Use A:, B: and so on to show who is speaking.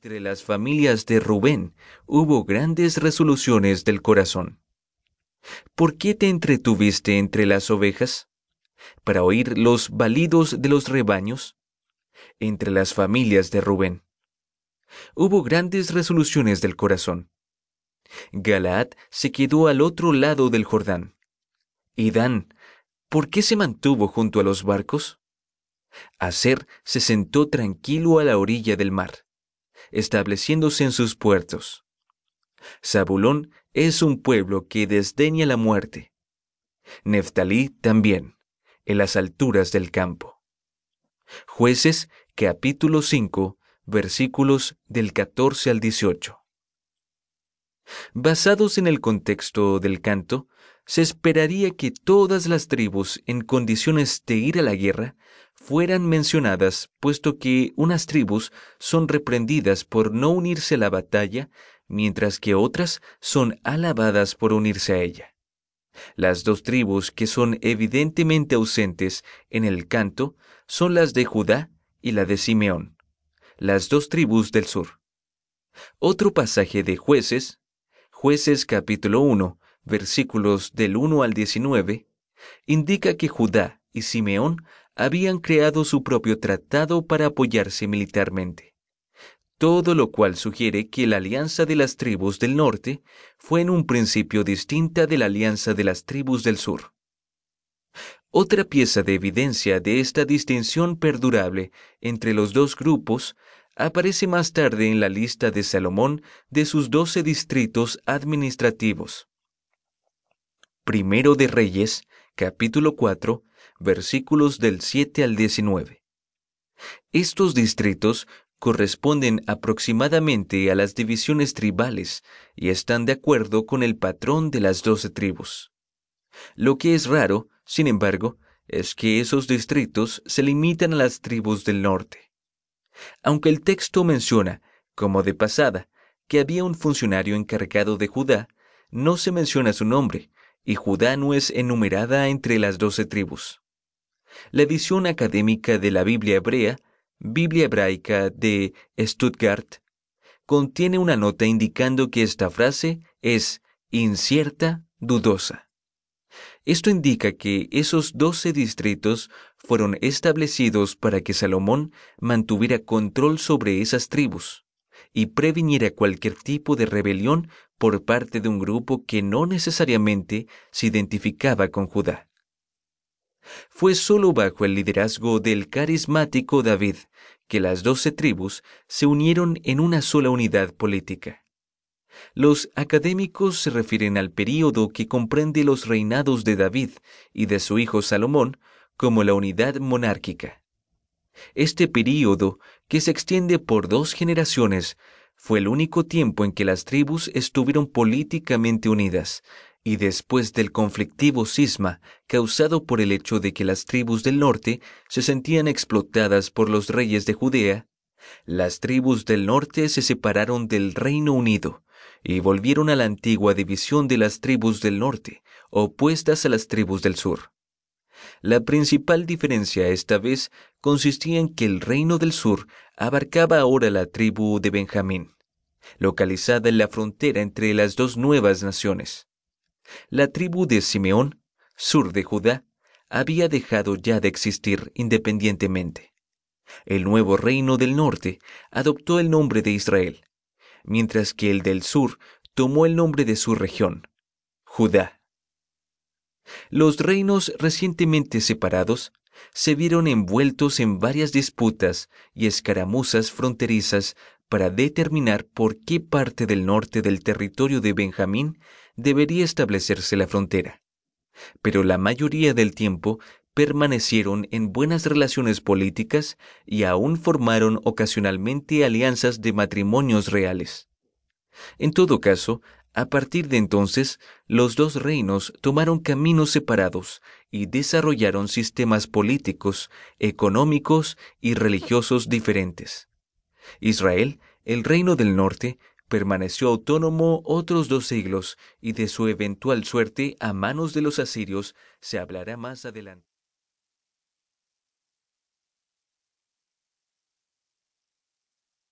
A: Entre las familias de Rubén hubo grandes resoluciones del corazón. ¿Por qué te entretuviste entre las ovejas? ¿Para oír los balidos de los rebaños? Entre las familias de Rubén. Hubo grandes resoluciones del corazón. Galaad se quedó al otro lado del Jordán. ¿Y Dan, por qué se mantuvo junto a los barcos? Aser se sentó tranquilo a la orilla del mar estableciéndose en sus puertos. Zabulón es un pueblo que desdeña la muerte. Neftalí también, en las alturas del campo. Jueces capítulo 5 versículos del 14 al 18. Basados en el contexto del canto, se esperaría que todas las tribus en condiciones de ir a la guerra fueran mencionadas, puesto que unas tribus son reprendidas por no unirse a la batalla, mientras que otras son alabadas por unirse a ella. Las dos tribus que son evidentemente ausentes en el canto son las de Judá y la de Simeón, las dos tribus del sur. Otro pasaje de jueces, jueces capítulo 1, versículos del 1 al 19, indica que Judá y Simeón habían creado su propio tratado para apoyarse militarmente, todo lo cual sugiere que la alianza de las tribus del norte fue en un principio distinta de la alianza de las tribus del sur. Otra pieza de evidencia de esta distinción perdurable entre los dos grupos aparece más tarde en la lista de Salomón de sus doce distritos administrativos. Primero de Reyes, capítulo 4, versículos del 7 al 19. Estos distritos corresponden aproximadamente a las divisiones tribales y están de acuerdo con el patrón de las doce tribus. Lo que es raro, sin embargo, es que esos distritos se limitan a las tribus del norte. Aunque el texto menciona, como de pasada, que había un funcionario encargado de Judá, no se menciona su nombre, y Judá no es enumerada entre las doce tribus. La edición académica de la Biblia hebrea, Biblia hebraica de Stuttgart, contiene una nota indicando que esta frase es incierta, dudosa. Esto indica que esos doce distritos fueron establecidos para que Salomón mantuviera control sobre esas tribus y previniera cualquier tipo de rebelión por parte de un grupo que no necesariamente se identificaba con Judá. Fue solo bajo el liderazgo del carismático David que las doce tribus se unieron en una sola unidad política. Los académicos se refieren al período que comprende los reinados de David y de su hijo Salomón como la unidad monárquica. Este período, que se extiende por dos generaciones, fue el único tiempo en que las tribus estuvieron políticamente unidas, y después del conflictivo cisma causado por el hecho de que las tribus del norte se sentían explotadas por los reyes de Judea, las tribus del norte se separaron del Reino Unido y volvieron a la antigua división de las tribus del norte, opuestas a las tribus del sur. La principal diferencia esta vez consistía en que el reino del sur abarcaba ahora la tribu de Benjamín, localizada en la frontera entre las dos nuevas naciones. La tribu de Simeón, sur de Judá, había dejado ya de existir independientemente. El nuevo reino del norte adoptó el nombre de Israel, mientras que el del sur tomó el nombre de su región, Judá. Los reinos recientemente separados se vieron envueltos en varias disputas y escaramuzas fronterizas para determinar por qué parte del norte del territorio de Benjamín debería establecerse la frontera. Pero la mayoría del tiempo permanecieron en buenas relaciones políticas y aún formaron ocasionalmente alianzas de matrimonios reales. En todo caso, a partir de entonces, los dos reinos tomaron caminos separados y desarrollaron sistemas políticos, económicos y religiosos diferentes. Israel, el reino del norte, permaneció autónomo otros dos siglos y de su eventual suerte a manos de los asirios se hablará más adelante.